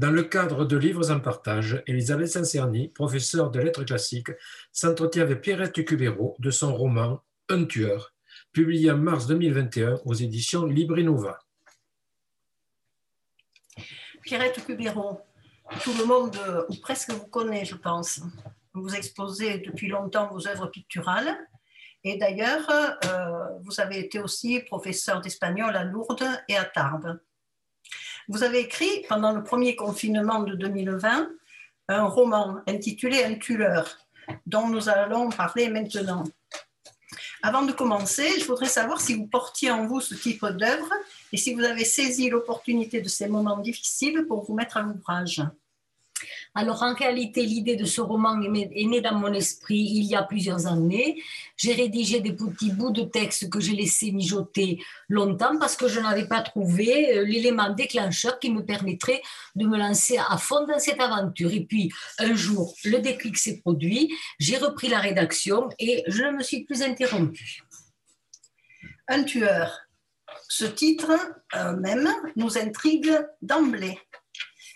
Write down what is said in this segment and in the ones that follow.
Dans le cadre de Livres en partage, Elisabeth Sancerni, professeure de lettres classiques, s'entretient avec Pierrette Cubero de son roman Un tueur, publié en mars 2021 aux éditions Librinova. Pierrette Cubero, tout le monde, ou presque vous connaît, je pense. Vous exposez depuis longtemps vos œuvres picturales. Et d'ailleurs, euh, vous avez été aussi professeur d'espagnol à Lourdes et à Tarbes. Vous avez écrit pendant le premier confinement de 2020 un roman intitulé Un tueur, dont nous allons parler maintenant. Avant de commencer, je voudrais savoir si vous portiez en vous ce type d'œuvre et si vous avez saisi l'opportunité de ces moments difficiles pour vous mettre à l'ouvrage. Alors en réalité, l'idée de ce roman est née dans mon esprit il y a plusieurs années. J'ai rédigé des petits bouts de texte que j'ai laissé mijoter longtemps parce que je n'avais pas trouvé euh, l'élément déclencheur qui me permettrait de me lancer à fond dans cette aventure. Et puis un jour, le déclic s'est produit, j'ai repris la rédaction et je ne me suis plus interrompue. Un tueur. Ce titre euh, même nous intrigue d'emblée.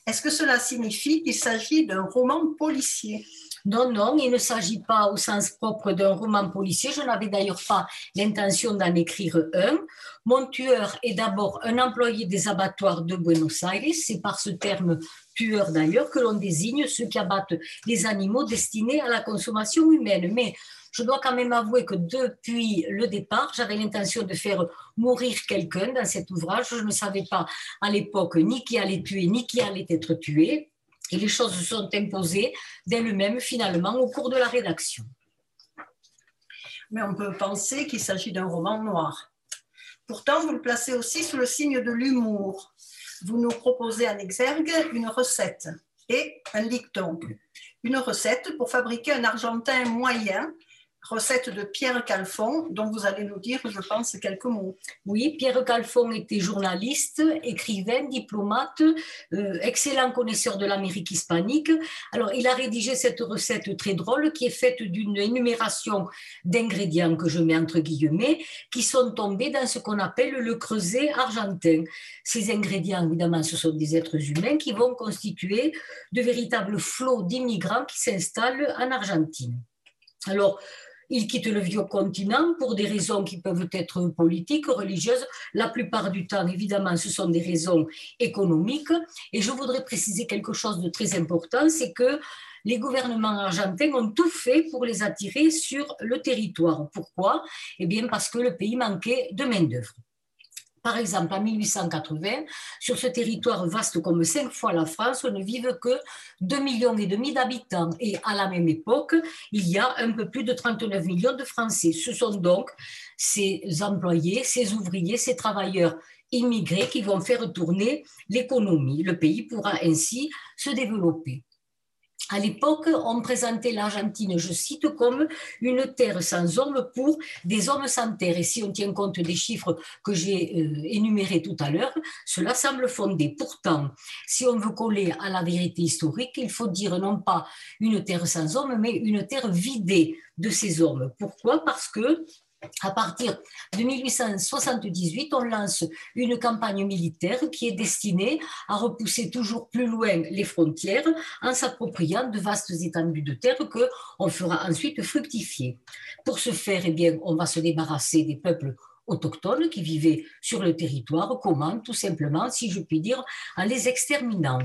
Est-ce que cela signifie qu'il s'agit d'un roman policier? Non, non, il ne s'agit pas au sens propre d'un roman policier. Je n'avais d'ailleurs pas l'intention d'en écrire un. Mon tueur est d'abord un employé des abattoirs de Buenos Aires. C'est par ce terme tueur d'ailleurs que l'on désigne ceux qui abattent les animaux destinés à la consommation humaine. Mais je dois quand même avouer que depuis le départ, j'avais l'intention de faire mourir quelqu'un dans cet ouvrage. Je ne savais pas à l'époque ni qui allait tuer, ni qui allait être tué. Et les choses se sont imposées d'elles-mêmes finalement au cours de la rédaction. Mais on peut penser qu'il s'agit d'un roman noir. Pourtant, vous le placez aussi sous le signe de l'humour. Vous nous proposez en exergue une recette et un dicton. Une recette pour fabriquer un argentin moyen recette de Pierre Calfon, dont vous allez nous dire, je pense, quelques mots. Oui, Pierre Calfon était journaliste, écrivain, diplomate, euh, excellent connaisseur de l'Amérique hispanique. Alors, il a rédigé cette recette très drôle qui est faite d'une énumération d'ingrédients que je mets entre guillemets, qui sont tombés dans ce qu'on appelle le creuset argentin. Ces ingrédients, évidemment, ce sont des êtres humains qui vont constituer de véritables flots d'immigrants qui s'installent en Argentine. Alors, ils quittent le vieux continent pour des raisons qui peuvent être politiques, religieuses. La plupart du temps, évidemment, ce sont des raisons économiques. Et je voudrais préciser quelque chose de très important, c'est que les gouvernements argentins ont tout fait pour les attirer sur le territoire. Pourquoi? Eh bien, parce que le pays manquait de main-d'œuvre. Par exemple, en 1880, sur ce territoire vaste comme cinq fois la France, ne vivent que 2 millions et demi d'habitants. Et à la même époque, il y a un peu plus de 39 millions de Français. Ce sont donc ces employés, ces ouvriers, ces travailleurs immigrés qui vont faire tourner l'économie. Le pays pourra ainsi se développer. À l'époque, on présentait l'Argentine, je cite, comme une terre sans hommes pour des hommes sans terre. Et si on tient compte des chiffres que j'ai euh, énumérés tout à l'heure, cela semble fondé. Pourtant, si on veut coller à la vérité historique, il faut dire non pas une terre sans hommes, mais une terre vidée de ces hommes. Pourquoi? Parce que à partir de 1878, on lance une campagne militaire qui est destinée à repousser toujours plus loin les frontières en s'appropriant de vastes étendues de terre que on fera ensuite fructifier. Pour ce faire, eh bien, on va se débarrasser des peuples autochtones qui vivaient sur le territoire. Comment? Tout simplement, si je puis dire, en les exterminant.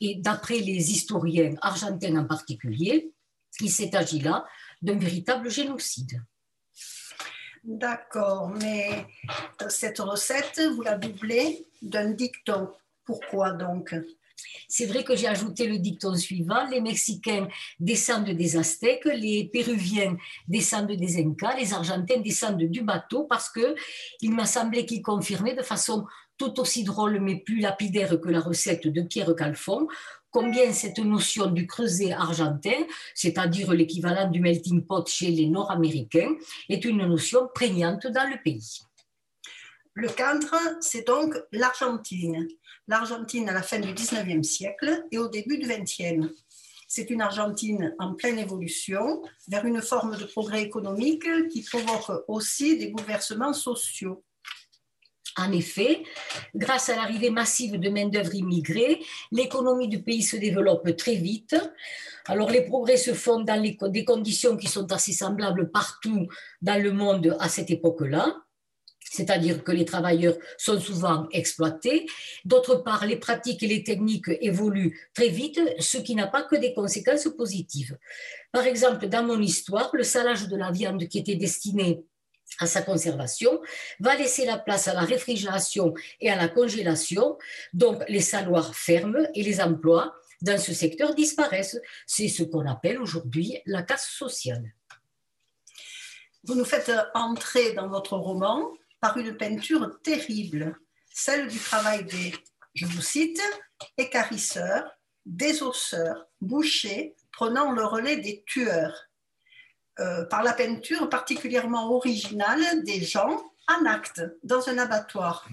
Et d'après les historiens argentins en particulier, il s'est agi là d'un véritable génocide. D'accord, mais cette recette, vous la doublez d'un dicton. Pourquoi donc? C'est vrai que j'ai ajouté le dicton suivant. Les Mexicains descendent des Aztèques, les Péruviens descendent des Incas, les Argentins descendent du bateau parce que il m'a semblé qu'il confirmait de façon tout aussi drôle mais plus lapidaire que la recette de Pierre Calfon combien cette notion du creuset argentin, c'est-à-dire l'équivalent du melting pot chez les Nord-Américains, est une notion prégnante dans le pays. Le cadre, c'est donc l'Argentine. L'Argentine à la fin du 19e siècle et au début du 20e. C'est une Argentine en pleine évolution vers une forme de progrès économique qui provoque aussi des bouleversements sociaux. En effet, grâce à l'arrivée massive de main-d'œuvre immigrée, l'économie du pays se développe très vite. Alors, les progrès se font dans des conditions qui sont assez semblables partout dans le monde à cette époque-là c'est-à-dire que les travailleurs sont souvent exploités. D'autre part, les pratiques et les techniques évoluent très vite, ce qui n'a pas que des conséquences positives. Par exemple, dans mon histoire, le salage de la viande qui était destiné à sa conservation, va laisser la place à la réfrigération et à la congélation. Donc, les saloirs ferment et les emplois dans ce secteur disparaissent. C'est ce qu'on appelle aujourd'hui la casse sociale. Vous nous faites entrer dans votre roman par une peinture terrible, celle du travail des, je vous cite, écarisseurs, désosseurs, bouchers, prenant le relais des tueurs. Euh, par la peinture particulièrement originale des gens en acte dans un abattoir.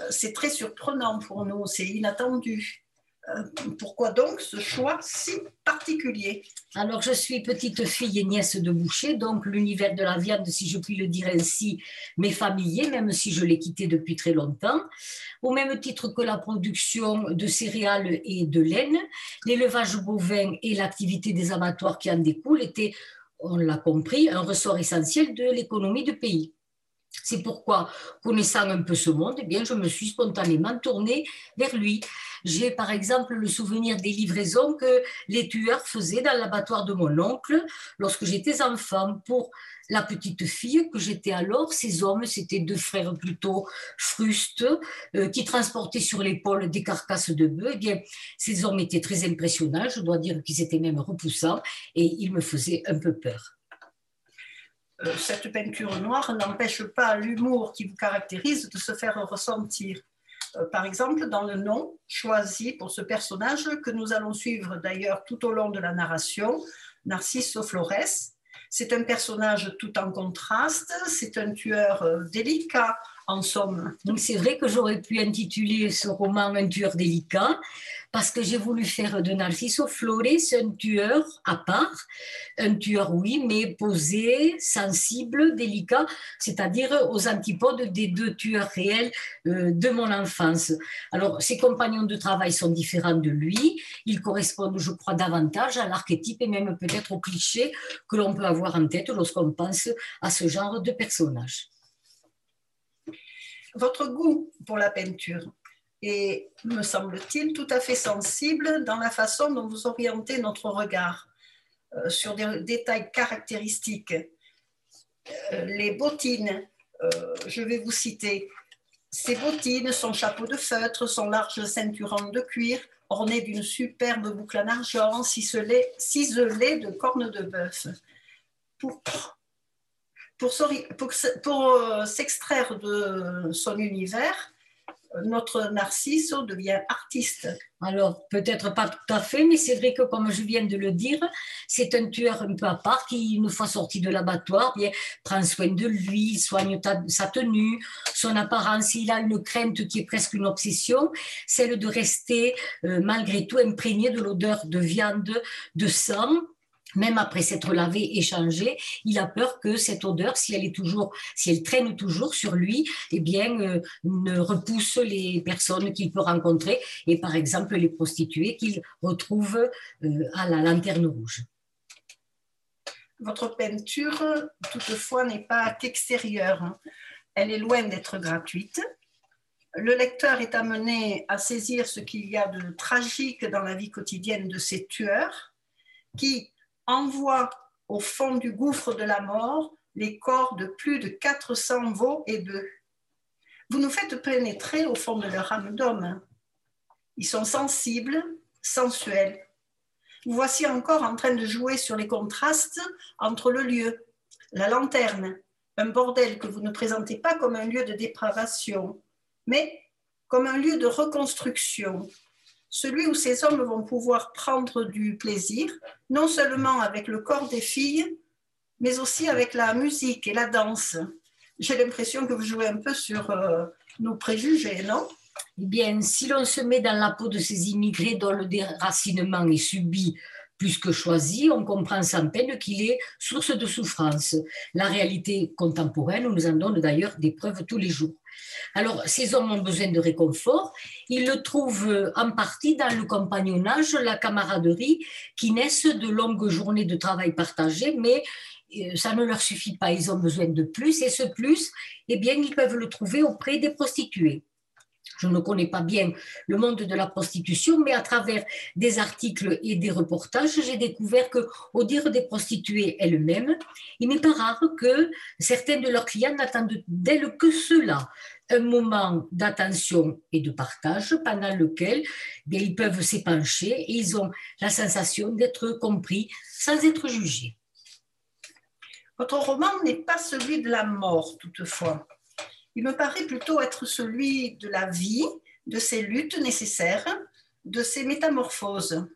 Euh, c'est très surprenant pour nous, c'est inattendu. Euh, pourquoi donc ce choix si particulier? Alors, je suis petite fille et nièce de boucher, donc l'univers de la viande, si je puis le dire ainsi, m'est familier, même si je l'ai quitté depuis très longtemps. Au même titre que la production de céréales et de laine, l'élevage bovin et l'activité des abattoirs qui en découlent étaient, on l'a compris, un ressort essentiel de l'économie du pays. C'est pourquoi, connaissant un peu ce monde, eh bien, je me suis spontanément tournée vers lui. J'ai par exemple le souvenir des livraisons que les tueurs faisaient dans l'abattoir de mon oncle lorsque j'étais enfant. Pour la petite fille que j'étais alors, ces hommes, c'étaient deux frères plutôt frustes euh, qui transportaient sur l'épaule des carcasses de bœufs. Eh ces hommes étaient très impressionnants, je dois dire qu'ils étaient même repoussants et ils me faisaient un peu peur. Euh, cette peinture noire n'empêche pas l'humour qui vous caractérise de se faire ressentir. Euh, par exemple, dans le nom choisi pour ce personnage que nous allons suivre d'ailleurs tout au long de la narration, Narciso Flores. C'est un personnage tout en contraste, c'est un tueur euh, délicat, en somme. Donc c'est vrai que j'aurais pu intituler ce roman Un tueur délicat, parce que j'ai voulu faire de Narciso Flores un tueur à part, un tueur, oui, mais posé, sensible, délicat, c'est-à-dire aux antipodes des deux tueurs réels euh, de mon enfance. Alors, ses compagnons de travail sont différents de lui, ils correspondent, je crois, davantage à l'archétype et même peut-être au cliché que l'on peut avoir en tête lorsqu'on pense à ce genre de personnage. Votre goût pour la peinture? Est, me semble-t-il, tout à fait sensible dans la façon dont vous orientez notre regard euh, sur des détails caractéristiques. Euh, les bottines, euh, je vais vous citer, ces bottines, son chapeau de feutre, son large ceinturon de cuir, orné d'une superbe boucle en argent, ciselée, de cornes de bœuf. Pour, pour, s'extraire de son univers, notre Narcisse devient artiste. Alors, peut-être pas tout à fait, mais c'est vrai que, comme je viens de le dire, c'est un tueur un peu à part qui, une fois sorti de l'abattoir, prend soin de lui, soigne sa tenue, son apparence. Il a une crainte qui est presque une obsession, celle de rester euh, malgré tout imprégné de l'odeur de viande, de sang, même après s'être lavé et changé, il a peur que cette odeur, si elle est toujours, si elle traîne toujours sur lui, eh bien, euh, ne repousse les personnes qu'il peut rencontrer et par exemple les prostituées qu'il retrouve euh, à la lanterne rouge. Votre peinture, toutefois, n'est pas qu'extérieure. Elle est loin d'être gratuite. Le lecteur est amené à saisir ce qu'il y a de tragique dans la vie quotidienne de ces tueurs qui, envoie au fond du gouffre de la mort les corps de plus de 400 veaux et bœufs. Vous nous faites pénétrer au fond de leur âme d'homme. Ils sont sensibles, sensuels. Vous voici encore en train de jouer sur les contrastes entre le lieu, la lanterne, un bordel que vous ne présentez pas comme un lieu de dépravation, mais comme un lieu de reconstruction, celui où ces hommes vont pouvoir prendre du plaisir, non seulement avec le corps des filles, mais aussi avec la musique et la danse. J'ai l'impression que vous jouez un peu sur euh, nos préjugés, non? Eh bien, si l'on se met dans la peau de ces immigrés dont le déracinement est subi plus que choisi, on comprend sans peine qu'il est source de souffrance. La réalité contemporaine nous en donne d'ailleurs des preuves tous les jours. Alors, ces hommes ont besoin de réconfort. Ils le trouvent en partie dans le compagnonnage, la camaraderie, qui naissent de longues journées de travail partagées, mais euh, ça ne leur suffit pas. Ils ont besoin de plus, et ce plus, eh bien, ils peuvent le trouver auprès des prostituées. Je ne connais pas bien le monde de la prostitution, mais à travers des articles et des reportages, j'ai découvert que, au dire des prostituées elles-mêmes, il n'est pas rare que certains de leurs clients n'attendent d'elles que cela, un moment d'attention et de partage pendant lequel eh ils peuvent s'épancher et ils ont la sensation d'être compris sans être jugés. Votre roman n'est pas celui de la mort, toutefois il me paraît plutôt être celui de la vie, de ses luttes nécessaires, de ses métamorphoses.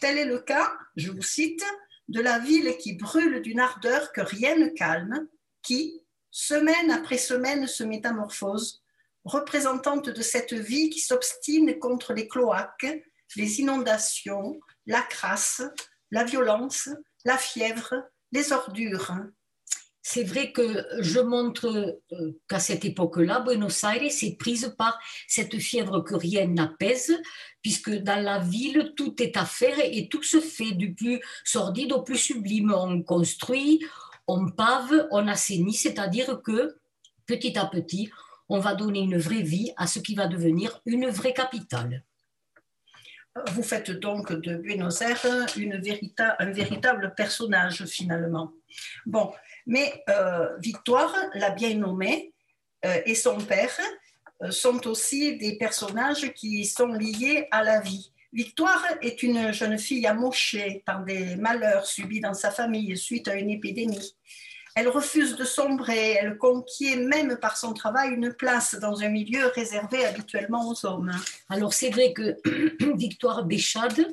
Tel est le cas, je vous cite, de la ville qui brûle d'une ardeur que rien ne calme, qui, semaine après semaine, se métamorphose, représentante de cette vie qui s'obstine contre les cloaques, les inondations, la crasse, la violence, la fièvre, les ordures, c'est vrai que je montre euh, qu'à cette époque-là, Buenos Aires est prise par cette fièvre que rien n'apaise, puisque dans la ville, tout est à faire et tout se fait du plus sordide au plus sublime. On construit, on pave, on assainit, c'est-à-dire que petit à petit, on va donner une vraie vie à ce qui va devenir une vraie capitale. Vous faites donc de Buenos Aires un véritable personnage finalement. Bon, mais euh, Victoire, la bien nommée, euh, et son père euh, sont aussi des personnages qui sont liés à la vie. Victoire est une jeune fille amochée par des malheurs subis dans sa famille suite à une épidémie. Elle refuse de sombrer, elle conquiert même par son travail une place dans un milieu réservé habituellement aux hommes. Alors c'est vrai que Victoire Béchade,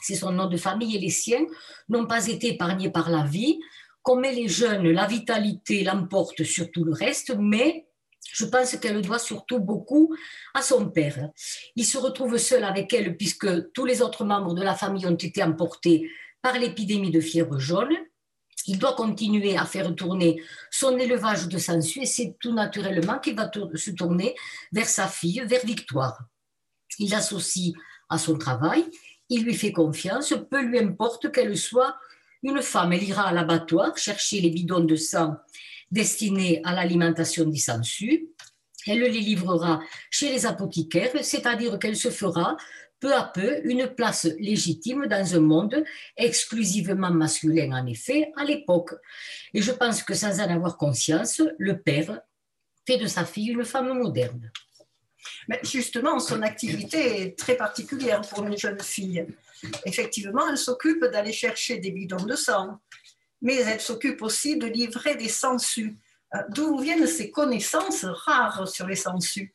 c'est son nom de famille et les siens, n'ont pas été épargnés par la vie comme elle est jeune, la vitalité l'emporte sur tout le reste, mais je pense qu'elle doit surtout beaucoup à son père. Il se retrouve seul avec elle puisque tous les autres membres de la famille ont été emportés par l'épidémie de fièvre jaune. Il doit continuer à faire tourner son élevage de sangsues et c'est tout naturellement qu'il va se tourner vers sa fille, vers Victoire. Il l'associe à son travail, il lui fait confiance, peu lui importe qu'elle soit une femme, elle ira à l'abattoir chercher les bidons de sang destinés à l'alimentation des sangsues. Elle les livrera chez les apothicaires, c'est-à-dire qu'elle se fera peu à peu une place légitime dans un monde exclusivement masculin, en effet, à l'époque. Et je pense que sans en avoir conscience, le père fait de sa fille une femme moderne. Mais justement, son activité est très particulière pour une jeune fille. Effectivement, elle s'occupe d'aller chercher des bidons de sang, mais elle s'occupe aussi de livrer des sangsues. Euh, d'où viennent ces connaissances rares sur les sangsues?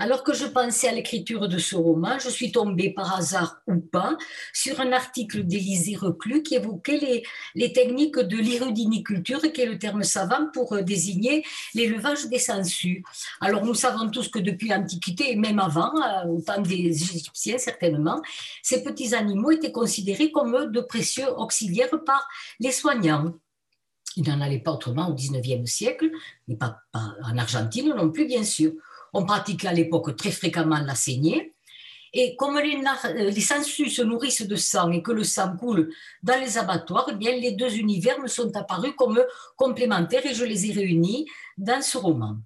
Alors que je pensais à l'écriture de ce roman, je suis tombée par hasard ou pas sur un article d'Élisée Reclus qui évoquait les, techniques de l'irudiniculture, qui est le terme savant pour euh, désigner l'élevage des sangsues. Alors nous savons tous que depuis l'Antiquité, et même avant, euh, au temps des Égyptiens certainement, ces petits animaux étaient considérés comme de précieux auxiliaires par les soignants. Il n'en allait pas autrement au XIXe siècle, mais pas en Argentine non plus, bien sûr. On pratiquait à l'époque très fréquemment la saignée. Et comme les, les se nourrissent de sang et que le sang coule dans les abattoirs, eh bien, les deux univers me sont apparus comme complémentaires et je les ai réunis dans ce roman.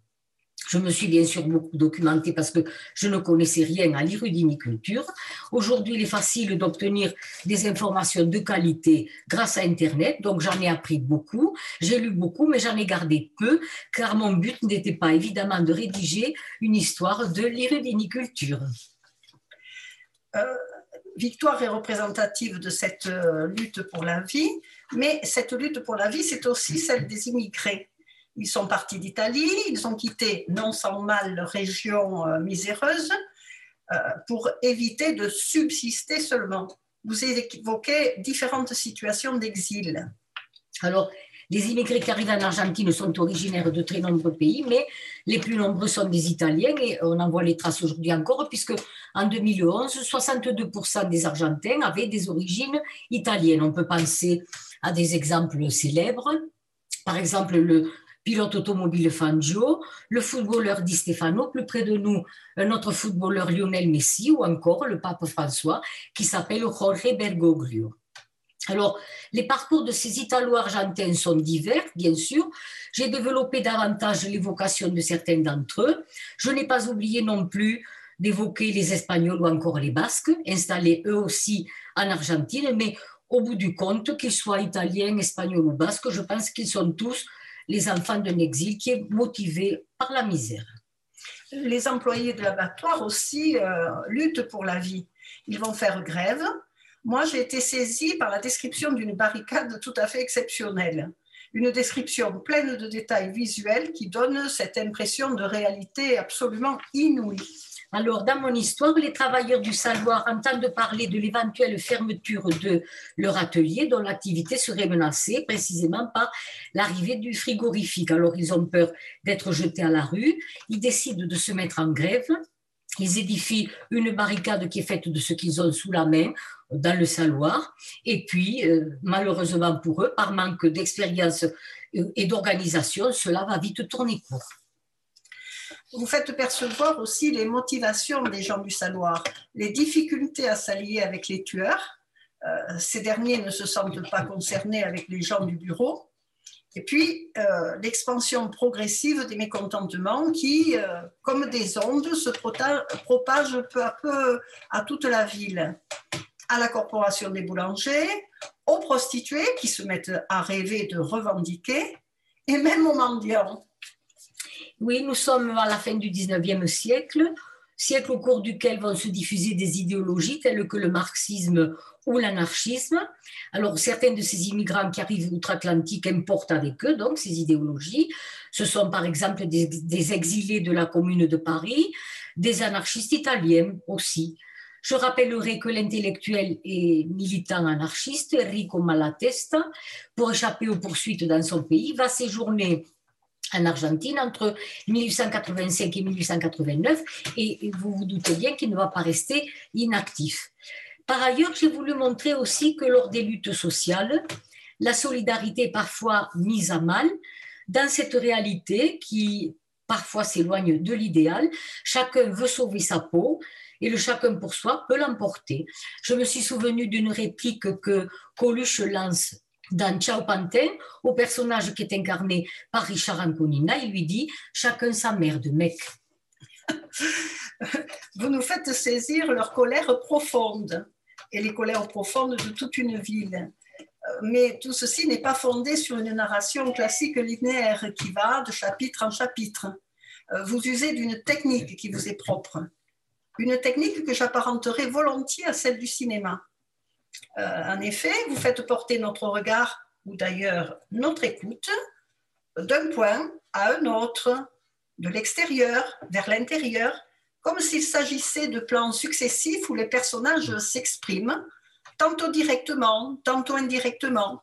Je me suis bien sûr beaucoup documentée parce que je ne connaissais rien à l'irudiniculture. Aujourd'hui, il est facile d'obtenir des informations de qualité grâce à Internet, donc j'en ai appris beaucoup. J'ai lu beaucoup, mais j'en ai gardé peu, car mon but n'était pas évidemment de rédiger une histoire de l'irudiniculture. Euh, Victoire est représentative de cette euh, lutte pour la vie, mais cette lutte pour la vie, c'est aussi celle des immigrés ils sont partis d'Italie, ils ont quitté non sans mal leur région euh, miséreuse euh, pour éviter de subsister seulement. Vous évoquez différentes situations d'exil. Alors, Les immigrés qui arrivent en Argentine sont originaires de très nombreux pays, mais les plus nombreux sont des Italiens et on en voit les traces aujourd'hui encore, puisque en 2011, 62% des Argentins avaient des origines italiennes. On peut penser à des exemples célèbres. Par exemple, le pilote automobile Fangio, le footballeur Di Stefano, plus près de nous, un autre footballeur Lionel Messi ou encore le pape François qui s'appelle Jorge Bergoglio. Alors, les parcours de ces Italo-Argentins sont divers, bien sûr. J'ai développé davantage l'évocation de certains d'entre eux. Je n'ai pas oublié non plus d'évoquer les Espagnols ou encore les Basques, installés eux aussi en Argentine, mais au bout du compte, qu'ils soient italiens, espagnols ou basques, je pense qu'ils sont tous les enfants d'un exil qui est motivé par la misère. Les employés de l'abattoir aussi euh, luttent pour la vie. Ils vont faire grève. Moi, j'ai été saisie par la description d'une barricade tout à fait exceptionnelle. Une description pleine de détails visuels qui donne cette impression de réalité absolument inouïe. Alors, dans mon histoire, les travailleurs du Saloir entendent parler de l'éventuelle fermeture de leur atelier dont l'activité serait menacée précisément par l'arrivée du frigorifique. Alors, ils ont peur d'être jetés à la rue. Ils décident de se mettre en grève. Ils édifient une barricade qui est faite de ce qu'ils ont sous la main dans le Saloir. Et puis, euh, malheureusement pour eux, par manque d'expérience et d'organisation, cela va vite tourner court. Vous faites percevoir aussi les motivations des gens du Saloir, les difficultés à s'allier avec les tueurs. Euh, ces derniers ne se sentent pas concernés avec les gens du bureau. Et puis, euh, l'expansion progressive des mécontentements qui, euh, comme des ondes, se propagent peu à peu à toute la ville, à la corporation des boulangers, aux prostituées qui se mettent à rêver de revendiquer, et même aux mendiants. Oui, nous sommes à la fin du 19e siècle, siècle au cours duquel vont se diffuser des idéologies telles que le marxisme ou l'anarchisme. Alors, certains de ces immigrants qui arrivent outre-Atlantique importent avec eux donc ces idéologies. Ce sont par exemple des, exilés de la Commune de Paris, des anarchistes italiens aussi. Je rappellerai que l'intellectuel et militant anarchiste Enrico Malatesta, pour échapper aux poursuites dans son pays, va séjourner en Argentine entre 1885 et 1889, et vous vous doutez bien qu'il ne va pas rester inactif. Par ailleurs, j'ai voulu montrer aussi que lors des luttes sociales, la solidarité est parfois mise à mal dans cette réalité qui parfois s'éloigne de l'idéal. Chacun veut sauver sa peau et le chacun pour soi peut l'emporter. Je me suis souvenu d'une réplique que Coluche lance dans Ciao Pantin, au personnage qui est incarné par Richard Anconina, il lui dit Chacun sa merde, mec. Vous nous faites saisir leur colère profonde et les colères profondes de toute une ville. Mais tout ceci n'est pas fondé sur une narration classique linéaire qui va de chapitre en chapitre. Vous usez d'une technique qui vous est propre, une technique que j'apparenterai volontiers à celle du cinéma. Euh, en effet, vous faites porter notre regard, ou d'ailleurs notre écoute, d'un point à un autre, de l'extérieur vers l'intérieur, comme s'il s'agissait de plans successifs où les personnages s'expriment, tantôt directement, tantôt indirectement.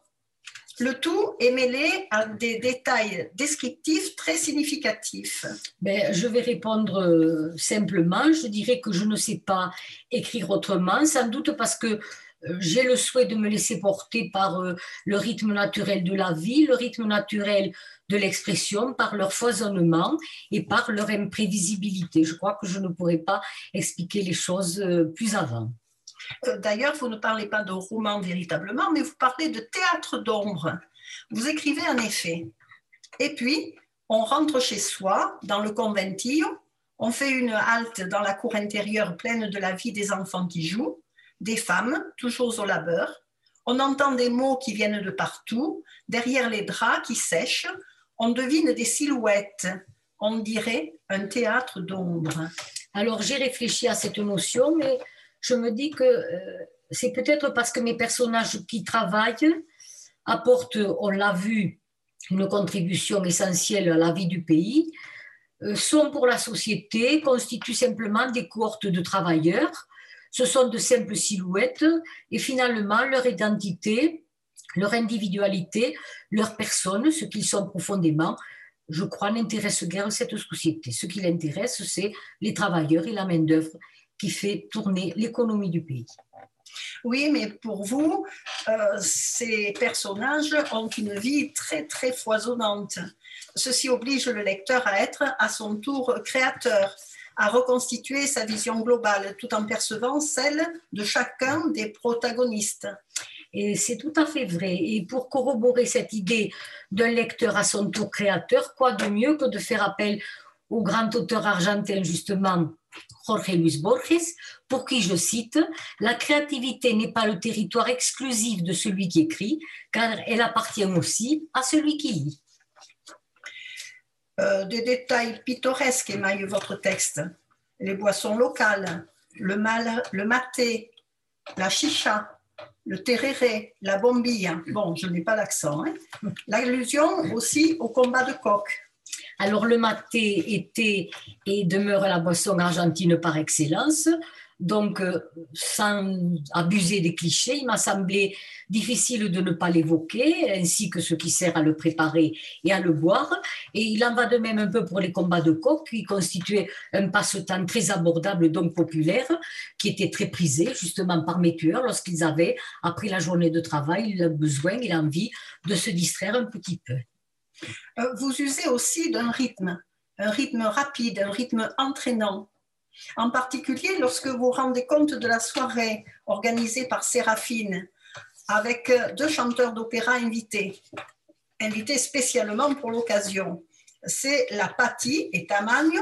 Le tout est mêlé à des détails descriptifs très significatifs. Ben, je vais répondre euh, simplement. Je dirais que je ne sais pas écrire autrement, sans doute parce que j'ai le souhait de me laisser porter par euh, le rythme naturel de la vie, le rythme naturel de l'expression, par leur foisonnement et par leur imprévisibilité. Je crois que je ne pourrais pas expliquer les choses euh, plus avant. Euh, d'ailleurs, vous ne parlez pas de roman véritablement, mais vous parlez de théâtre d'ombre. Vous écrivez en effet. Et puis, on rentre chez soi, dans le conventillo, on fait une halte dans la cour intérieure pleine de la vie des enfants qui jouent, des femmes, toujours au labeur. On entend des mots qui viennent de partout. Derrière les draps qui sèchent, on devine des silhouettes. On dirait un théâtre d'ombre. Alors j'ai réfléchi à cette notion, mais je me dis que euh, c'est peut-être parce que mes personnages qui travaillent apportent, on l'a vu, une contribution essentielle à la vie du pays, euh, sont pour la société, constituent simplement des cohortes de travailleurs ce sont de simples silhouettes et finalement leur identité Leur individualité, leur personne, ce qu'ils sont profondément, je crois, n'intéresse guère cette société. Ce qui l'intéresse, c'est les travailleurs et la main-d'œuvre qui fait tourner l'économie du pays. Oui, mais pour vous, euh, ces personnages ont une vie très, très foisonnante. Ceci oblige le lecteur à être à son tour créateur, à reconstituer sa vision globale tout en percevant celle de chacun des protagonistes. Et c'est tout à fait vrai. Et pour corroborer cette idée d'un lecteur à son tour créateur, quoi de mieux que de faire appel au grand auteur argentin, justement, Jorge Luis Borges, pour qui, je cite, La créativité n'est pas le territoire exclusif de celui qui écrit, car elle appartient aussi à celui qui lit. Euh, des détails pittoresques émaillent votre texte. Les boissons locales, le, maté, la chicha, le tereré, la bombille. Bon, je n'ai pas l'accent. Hein. L'allusion aussi au combat de coq. Alors le maté était et demeure la boisson argentine par excellence. Donc, euh, sans abuser des clichés, il m'a semblé difficile de ne pas l'évoquer, ainsi que ce qui sert à le préparer et à le boire. Et il en va de même un peu pour les combats de coq, qui constituaient un passe-temps très abordable, donc populaire, qui était très prisé justement par mes tueurs lorsqu'ils avaient, après la journée de travail, le besoin et l'envie de se distraire un petit peu. Euh, vous usez aussi d'un rythme, un rythme rapide, un rythme entraînant en particulier, lorsque vous rendez compte de la soirée organisée par Séraphine avec deux chanteurs d'opéra invités, invités spécialement pour l'occasion. C'est la Patti et Tamagno.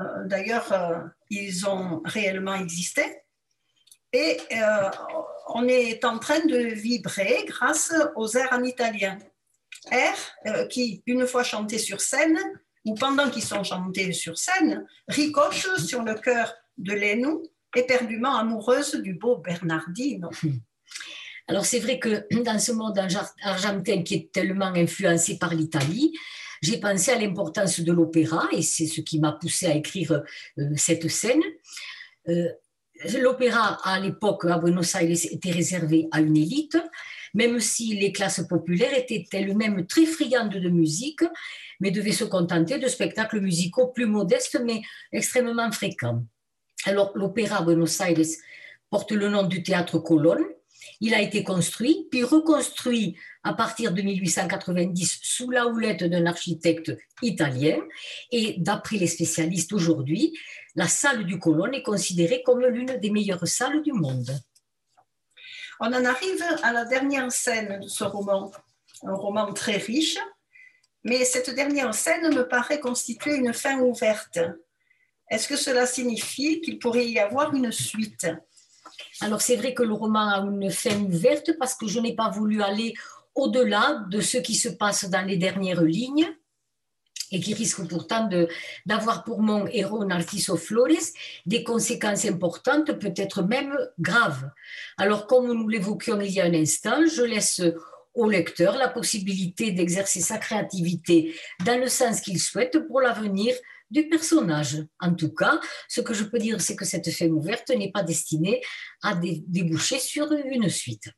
Euh, d'ailleurs, euh, ils ont réellement existé. Et euh, on est en train de vibrer grâce aux airs en italien. Airs qui, une fois chantés sur scène, ou pendant qu'ils sont chantés sur scène, ricoche sur le cœur de Lénou, éperdument amoureuse du beau Bernardino. Alors c'est vrai que dans ce monde argentin qui est tellement influencé par l'Italie, j'ai pensé à l'importance de l'opéra et c'est ce qui m'a poussé à écrire euh, cette scène. Euh, l'opéra à l'époque à Buenos Aires était réservé à une élite, même si les classes populaires étaient elles-mêmes très friandes de musique mais devait se contenter de spectacles musicaux plus modestes, mais extrêmement fréquents. Alors, l'Opéra Buenos Aires porte le nom du théâtre Colonne. Il a été construit, puis reconstruit à partir de 1890 sous la houlette d'un architecte italien. Et d'après les spécialistes aujourd'hui, la salle du Colonne est considérée comme l'une des meilleures salles du monde. On en arrive à la dernière scène de ce roman, un roman très riche, mais cette dernière scène me paraît constituer une fin ouverte. Est-ce que cela signifie qu'il pourrait y avoir une suite? Alors c'est vrai que le roman a une fin ouverte parce que je n'ai pas voulu aller au-delà de ce qui se passe dans les dernières lignes et qui risque pourtant d'avoir pour mon héros Narciso Flores des conséquences importantes, peut-être même graves. Alors comme nous l'évoquions il y a un instant, je laisse au lecteur la possibilité d'exercer sa créativité dans le sens qu'il souhaite pour l'avenir du personnage. En tout cas, ce que je peux dire, c'est que cette femme ouverte n'est pas destinée à déboucher sur une suite.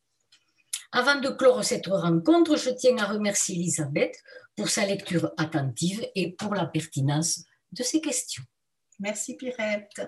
Avant de clore cette rencontre, je tiens à remercier Elisabeth pour sa lecture attentive et pour la pertinence de ses questions. Merci Pirette.